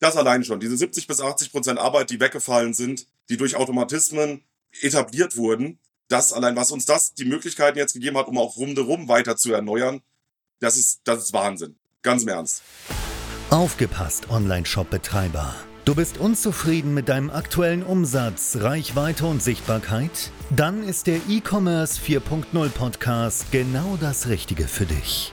Das allein schon, diese 70 bis 80 Prozent Arbeit, die weggefallen sind, die durch Automatismen etabliert wurden, das allein, was uns das die Möglichkeiten jetzt gegeben hat, um auch rundherum weiter zu erneuern, das ist, das ist Wahnsinn. Ganz im Ernst. Aufgepasst, Online-Shop-Betreiber. Du bist unzufrieden mit deinem aktuellen Umsatz, Reichweite und Sichtbarkeit? Dann ist der E-Commerce 4.0 Podcast genau das Richtige für dich.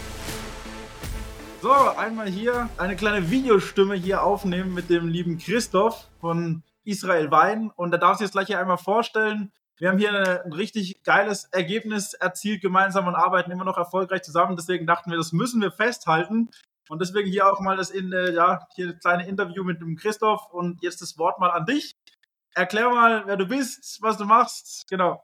So, einmal hier eine kleine Videostimme hier aufnehmen mit dem lieben Christoph von Israel Wein. Und da darf ich jetzt gleich hier einmal vorstellen. Wir haben hier ein richtig geiles Ergebnis erzielt gemeinsam und arbeiten immer noch erfolgreich zusammen. Deswegen dachten wir, das müssen wir festhalten. Und deswegen hier auch mal das in, äh, ja, hier ein kleine Interview mit dem Christoph und jetzt das Wort mal an dich. Erklär mal, wer du bist, was du machst. Genau.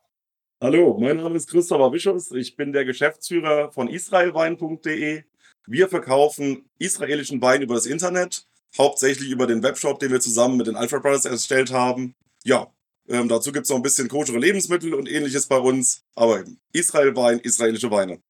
Hallo, mein Name ist Christopher Bischofs. Ich bin der Geschäftsführer von israelwein.de. Wir verkaufen israelischen Wein über das Internet, hauptsächlich über den Webshop, den wir zusammen mit den Alpha Brothers erstellt haben. Ja, ähm, dazu gibt es noch ein bisschen koschere Lebensmittel und ähnliches bei uns, aber eben Israel-Wein, israelische Weine.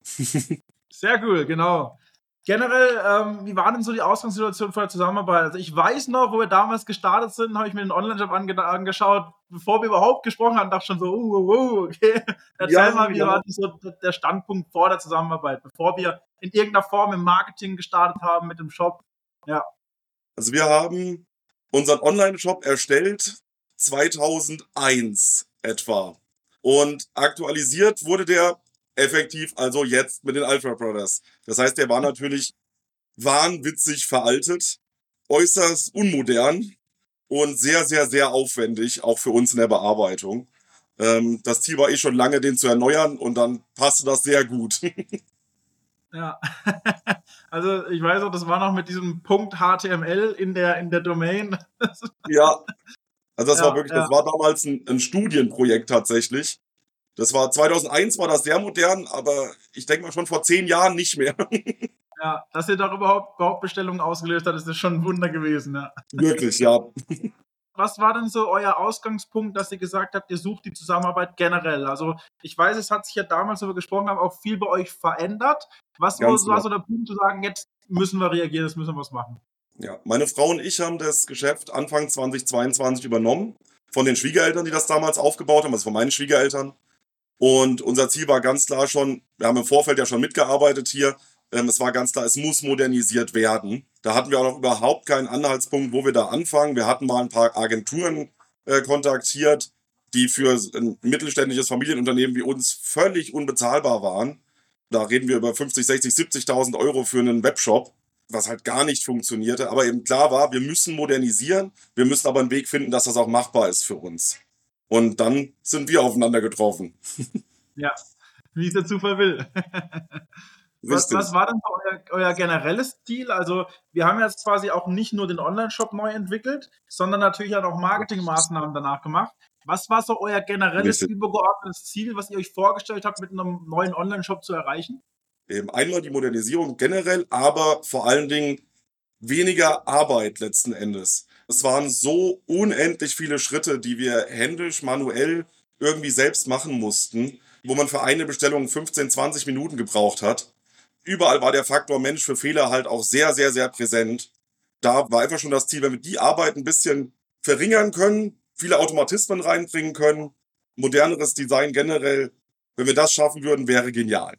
Sehr cool, genau. Generell, ähm, wie war denn so die Ausgangssituation vor der Zusammenarbeit? Also ich weiß noch, wo wir damals gestartet sind, habe ich mir den Online-Shop ange angeschaut, bevor wir überhaupt gesprochen haben, dachte schon so, uh, uh, uh okay. Erzähl ja, mal, wie ja. war so der Standpunkt vor der Zusammenarbeit, bevor wir in irgendeiner Form im Marketing gestartet haben mit dem Shop? Ja. Also wir haben unseren Online-Shop erstellt 2001 etwa. Und aktualisiert wurde der effektiv also jetzt mit den Alpha Brothers. Das heißt, der war natürlich wahnwitzig veraltet, äußerst unmodern und sehr, sehr, sehr aufwendig, auch für uns in der Bearbeitung. Ähm, das Ziel war eh schon lange, den zu erneuern und dann passte das sehr gut. ja, also ich weiß auch, das war noch mit diesem Punkt HTML in der, in der Domain. ja, also das ja, war wirklich, ja. das war damals ein, ein Studienprojekt tatsächlich. Das war 2001 war das sehr modern, aber ich denke mal schon vor zehn Jahren nicht mehr. Ja, dass ihr da überhaupt, überhaupt Bestellungen ausgelöst habt, ist das schon ein Wunder gewesen. Ja. Wirklich, ja. Was war denn so euer Ausgangspunkt, dass ihr gesagt habt, ihr sucht die Zusammenarbeit generell? Also ich weiß, es hat sich ja damals, wo wir gesprochen haben, auch viel bei euch verändert. Was war so genau. der Punkt zu sagen, jetzt müssen wir reagieren, jetzt müssen wir was machen? Ja, meine Frau und ich haben das Geschäft Anfang 2022 übernommen von den Schwiegereltern, die das damals aufgebaut haben, also von meinen Schwiegereltern. Und unser Ziel war ganz klar schon, wir haben im Vorfeld ja schon mitgearbeitet hier, ähm, es war ganz klar, es muss modernisiert werden. Da hatten wir auch noch überhaupt keinen Anhaltspunkt, wo wir da anfangen. Wir hatten mal ein paar Agenturen äh, kontaktiert, die für ein mittelständisches Familienunternehmen wie uns völlig unbezahlbar waren. Da reden wir über 50, 60, 70.000 Euro für einen Webshop, was halt gar nicht funktionierte. Aber eben klar war, wir müssen modernisieren. Wir müssen aber einen Weg finden, dass das auch machbar ist für uns. Und dann sind wir aufeinander getroffen. Ja, wie es der Zufall will. Was, was, war denn euer, euer, generelles Ziel? Also, wir haben jetzt quasi auch nicht nur den Online-Shop neu entwickelt, sondern natürlich auch noch Marketingmaßnahmen danach gemacht. Was war so euer generelles Richtig. übergeordnetes Ziel, was ihr euch vorgestellt habt, mit einem neuen Online-Shop zu erreichen? Eben einmal die Modernisierung generell, aber vor allen Dingen weniger Arbeit letzten Endes. Es waren so unendlich viele Schritte, die wir händisch, manuell irgendwie selbst machen mussten, wo man für eine Bestellung 15, 20 Minuten gebraucht hat. Überall war der Faktor Mensch für Fehler halt auch sehr, sehr, sehr präsent. Da war einfach schon das Ziel, wenn wir die Arbeit ein bisschen verringern können, viele Automatismen reinbringen können, moderneres Design generell, wenn wir das schaffen würden, wäre genial.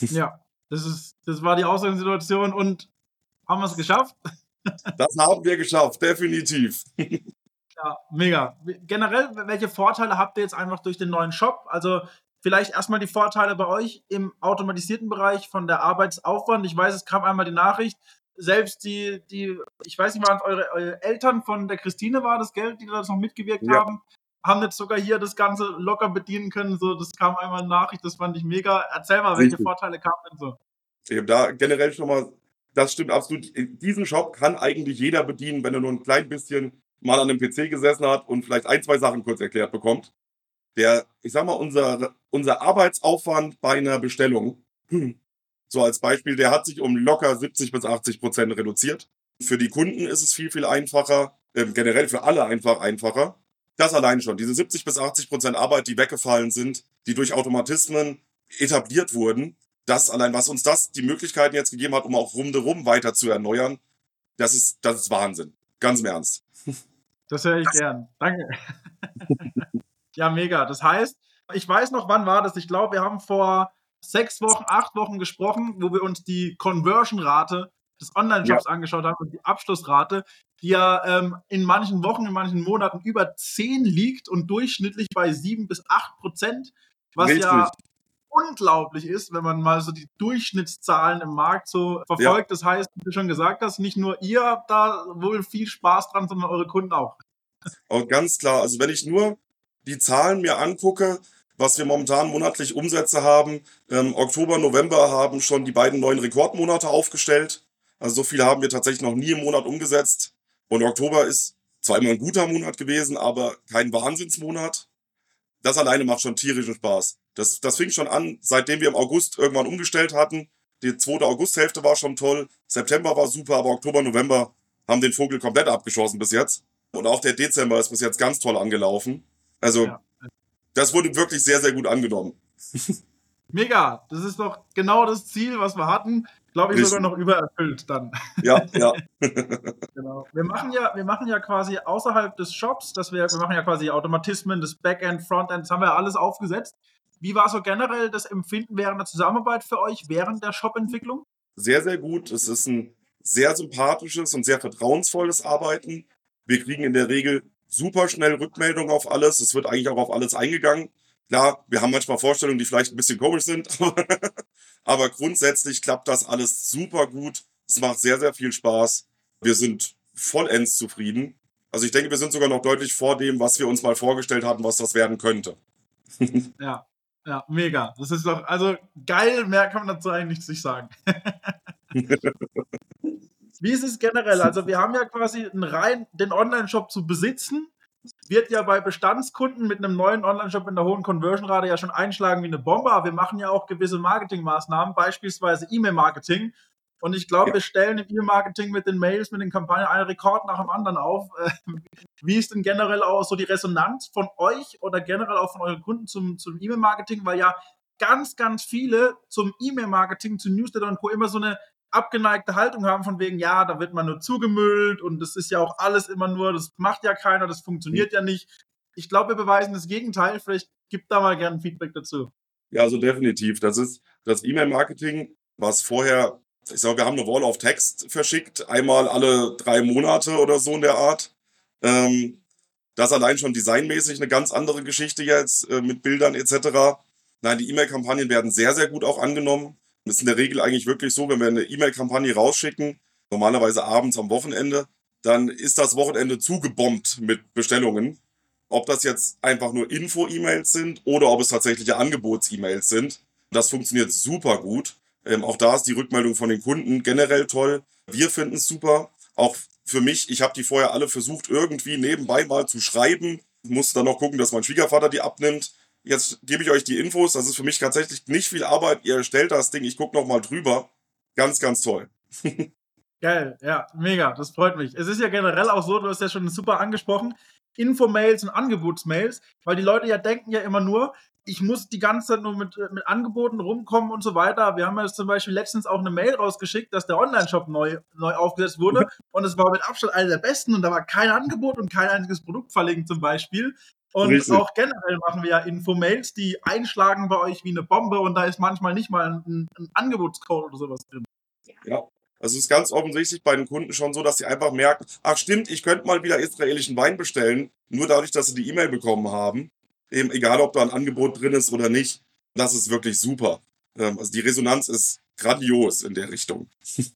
Ja, das ist, das war die Ausgangssituation und haben wir es geschafft? Das haben wir geschafft, definitiv. Ja, mega. Generell, welche Vorteile habt ihr jetzt einfach durch den neuen Shop? Also vielleicht erstmal die Vorteile bei euch im automatisierten Bereich von der Arbeitsaufwand. Ich weiß, es kam einmal die Nachricht, selbst die, die, ich weiß nicht, waren es eure, eure Eltern von der Christine war das Geld, die da noch mitgewirkt ja. haben, haben jetzt sogar hier das Ganze locker bedienen können. So, das kam einmal eine Nachricht, das fand ich mega. Erzähl mal, welche Richtig. Vorteile kamen denn so? Ich habe da generell schon mal das stimmt absolut. Diesen Shop kann eigentlich jeder bedienen, wenn er nur ein klein bisschen mal an einem PC gesessen hat und vielleicht ein, zwei Sachen kurz erklärt bekommt. Der, ich sag mal, unser, unser Arbeitsaufwand bei einer Bestellung, so als Beispiel, der hat sich um locker 70 bis 80 Prozent reduziert. Für die Kunden ist es viel, viel einfacher, äh, generell für alle einfach einfacher. Das allein schon, diese 70 bis 80 Prozent Arbeit, die weggefallen sind, die durch Automatismen etabliert wurden, das allein, was uns das die Möglichkeiten jetzt gegeben hat, um auch rumderum weiter zu erneuern, das ist, das ist Wahnsinn. Ganz im Ernst. Das höre ich gern. Danke. ja, mega. Das heißt, ich weiß noch, wann war das? Ich glaube, wir haben vor sechs Wochen, acht Wochen gesprochen, wo wir uns die Conversion-Rate des Online-Jobs ja. angeschaut haben und die Abschlussrate, die ja ähm, in manchen Wochen, in manchen Monaten über 10 liegt und durchschnittlich bei 7 bis 8 Prozent, was Richtig. ja unglaublich ist, wenn man mal so die Durchschnittszahlen im Markt so verfolgt. Ja. Das heißt, wie du schon gesagt hast, nicht nur ihr habt da wohl viel Spaß dran, sondern eure Kunden auch. Und ganz klar, also wenn ich nur die Zahlen mir angucke, was wir momentan monatlich Umsätze haben, ähm, Oktober, November haben schon die beiden neuen Rekordmonate aufgestellt. Also so viel haben wir tatsächlich noch nie im Monat umgesetzt. Und Oktober ist zwar immer ein guter Monat gewesen, aber kein Wahnsinnsmonat. Das alleine macht schon tierischen Spaß. Das, das fing schon an, seitdem wir im August irgendwann umgestellt hatten. Die zweite Augusthälfte war schon toll. September war super, aber Oktober, November haben den Vogel komplett abgeschossen bis jetzt. Und auch der Dezember ist bis jetzt ganz toll angelaufen. Also, ja. das wurde wirklich sehr, sehr gut angenommen. Mega. Das ist doch genau das Ziel, was wir hatten. Glaube ich, sogar noch übererfüllt dann. Ja, ja. genau. Wir machen ja, wir machen ja quasi außerhalb des Shops, dass wir, wir machen ja quasi Automatismen, das Backend, Frontend, das haben wir alles aufgesetzt. Wie war so generell das Empfinden während der Zusammenarbeit für euch während der Shop-Entwicklung? Sehr, sehr gut. Es ist ein sehr sympathisches und sehr vertrauensvolles Arbeiten. Wir kriegen in der Regel super schnell Rückmeldungen auf alles. Es wird eigentlich auch auf alles eingegangen. Klar, wir haben manchmal Vorstellungen, die vielleicht ein bisschen komisch sind, aber grundsätzlich klappt das alles super gut. Es macht sehr, sehr viel Spaß. Wir sind vollends zufrieden. Also ich denke, wir sind sogar noch deutlich vor dem, was wir uns mal vorgestellt hatten, was das werden könnte. ja, ja, mega. Das ist doch, also geil, mehr kann man dazu eigentlich nicht sagen. Wie ist es generell? Also wir haben ja quasi einen rein, den Online-Shop zu besitzen wird ja bei Bestandskunden mit einem neuen Online-Shop in der hohen Conversion-Rate ja schon einschlagen wie eine Bombe. Aber wir machen ja auch gewisse Marketingmaßnahmen, beispielsweise E-Mail-Marketing. Und ich glaube, ja. wir stellen im E-Mail-Marketing mit den Mails, mit den Kampagnen einen Rekord nach dem anderen auf. Wie ist denn generell auch so die Resonanz von euch oder generell auch von euren Kunden zum, zum E-Mail-Marketing? Weil ja ganz, ganz viele zum E-Mail-Marketing, zu Newsletter und Co. immer so eine abgeneigte Haltung haben von wegen, ja, da wird man nur zugemüllt und das ist ja auch alles immer nur, das macht ja keiner, das funktioniert ja nicht. Ich glaube, wir beweisen das Gegenteil. Vielleicht gibt da mal gerne Feedback dazu. Ja, also definitiv. Das ist das E-Mail-Marketing, was vorher, ich sage, wir haben eine Wall of Text verschickt, einmal alle drei Monate oder so in der Art. Ähm, das allein schon designmäßig eine ganz andere Geschichte jetzt äh, mit Bildern etc. Nein, die E-Mail-Kampagnen werden sehr, sehr gut auch angenommen. Das ist in der Regel eigentlich wirklich so, wenn wir eine E-Mail-Kampagne rausschicken, normalerweise abends am Wochenende, dann ist das Wochenende zugebombt mit Bestellungen. Ob das jetzt einfach nur Info-E-Mails sind oder ob es tatsächliche Angebots-E-Mails sind. Das funktioniert super gut. Ähm, auch da ist die Rückmeldung von den Kunden generell toll. Wir finden es super. Auch für mich, ich habe die vorher alle versucht, irgendwie nebenbei mal zu schreiben. Musste dann noch gucken, dass mein Schwiegervater die abnimmt. Jetzt gebe ich euch die Infos. Das ist für mich tatsächlich nicht viel Arbeit. Ihr stellt das Ding, ich gucke nochmal drüber. Ganz, ganz toll. Geil, ja, mega, das freut mich. Es ist ja generell auch so, du hast ja schon super angesprochen, Infomails und Angebotsmails, weil die Leute ja denken ja immer nur, ich muss die ganze Zeit nur mit, mit Angeboten rumkommen und so weiter. Wir haben ja zum Beispiel letztens auch eine Mail rausgeschickt, dass der Online-Shop neu, neu aufgesetzt wurde und es war mit Abstand einer der besten und da war kein Angebot und kein einziges Produkt verlinkt zum Beispiel. Und Richtig. auch generell machen wir ja Infomails, die einschlagen bei euch wie eine Bombe und da ist manchmal nicht mal ein, ein Angebotscode oder sowas drin. Ja. Also es ist ganz offensichtlich bei den Kunden schon so, dass sie einfach merken, ach stimmt, ich könnte mal wieder israelischen Wein bestellen, nur dadurch, dass sie die E-Mail bekommen haben. Eben egal, ob da ein Angebot drin ist oder nicht. Das ist wirklich super. Ähm, also die Resonanz ist grandios in der Richtung.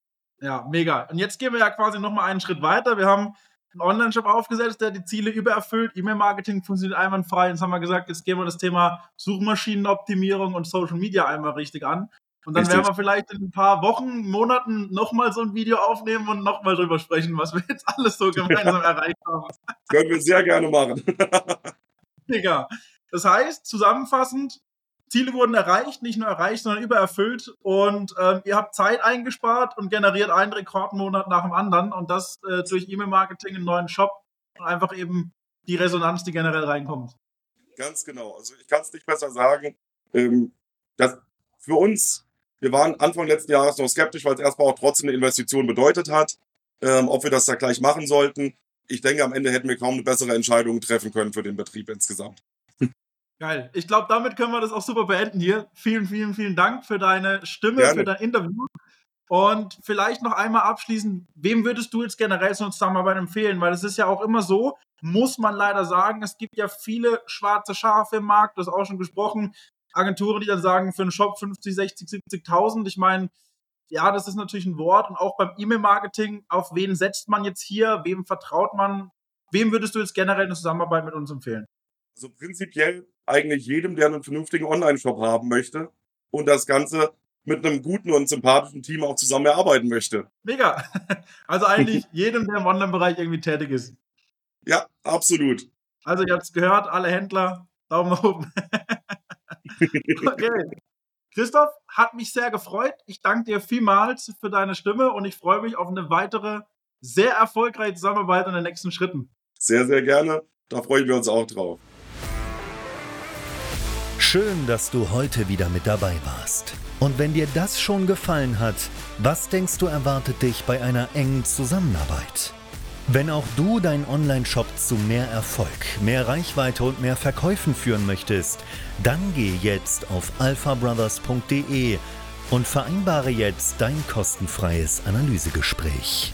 Ja, mega. Und jetzt gehen wir ja quasi nochmal einen Schritt weiter. Wir haben einen Online-Shop aufgesetzt, der die Ziele übererfüllt. E-Mail-Marketing funktioniert einwandfrei. Jetzt haben wir gesagt, jetzt gehen wir das Thema Suchmaschinenoptimierung und Social Media einmal richtig an. Und dann Richtig. werden wir vielleicht in ein paar Wochen, Monaten nochmal so ein Video aufnehmen und nochmal drüber sprechen, was wir jetzt alles so gemeinsam erreicht haben. Können wir sehr gerne machen. Digga. Das heißt, zusammenfassend, Ziele wurden erreicht, nicht nur erreicht, sondern übererfüllt und ähm, ihr habt Zeit eingespart und generiert einen Rekordmonat nach dem anderen und das äh, durch E-Mail-Marketing, einen neuen Shop und einfach eben die Resonanz, die generell reinkommt. Ganz genau. Also ich kann es nicht besser sagen. Ähm, das für uns, wir waren Anfang letzten Jahres noch skeptisch, weil es erstmal auch trotzdem eine Investition bedeutet hat, ähm, ob wir das da gleich machen sollten. Ich denke, am Ende hätten wir kaum eine bessere Entscheidung treffen können für den Betrieb insgesamt. Geil. Ich glaube, damit können wir das auch super beenden hier. Vielen, vielen, vielen Dank für deine Stimme, Gerne. für dein Interview. Und vielleicht noch einmal abschließend, wem würdest du jetzt generell so eine Zusammenarbeit empfehlen? Weil es ist ja auch immer so, muss man leider sagen, es gibt ja viele schwarze Schafe im Markt, das auch schon gesprochen. Agenturen, die dann sagen, für einen Shop 50, 60, 70.000. Ich meine, ja, das ist natürlich ein Wort. Und auch beim E-Mail-Marketing, auf wen setzt man jetzt hier? Wem vertraut man? Wem würdest du jetzt generell eine Zusammenarbeit mit uns empfehlen? Also prinzipiell eigentlich jedem, der einen vernünftigen Online-Shop haben möchte und das Ganze mit einem guten und sympathischen Team auch zusammen erarbeiten möchte. Mega. Also eigentlich jedem, der im Online-Bereich irgendwie tätig ist. Ja, absolut. Also ihr habt es gehört, alle Händler, Daumen oben. okay. Christoph, hat mich sehr gefreut. Ich danke dir vielmals für deine Stimme und ich freue mich auf eine weitere sehr erfolgreiche Zusammenarbeit in den nächsten Schritten. Sehr, sehr gerne. Da freuen wir uns auch drauf. Schön, dass du heute wieder mit dabei warst. Und wenn dir das schon gefallen hat, was denkst du erwartet dich bei einer engen Zusammenarbeit? Wenn auch du deinen Online-Shop zu mehr Erfolg, mehr Reichweite und mehr Verkäufen führen möchtest, dann geh jetzt auf alphabrothers.de und vereinbare jetzt dein kostenfreies Analysegespräch.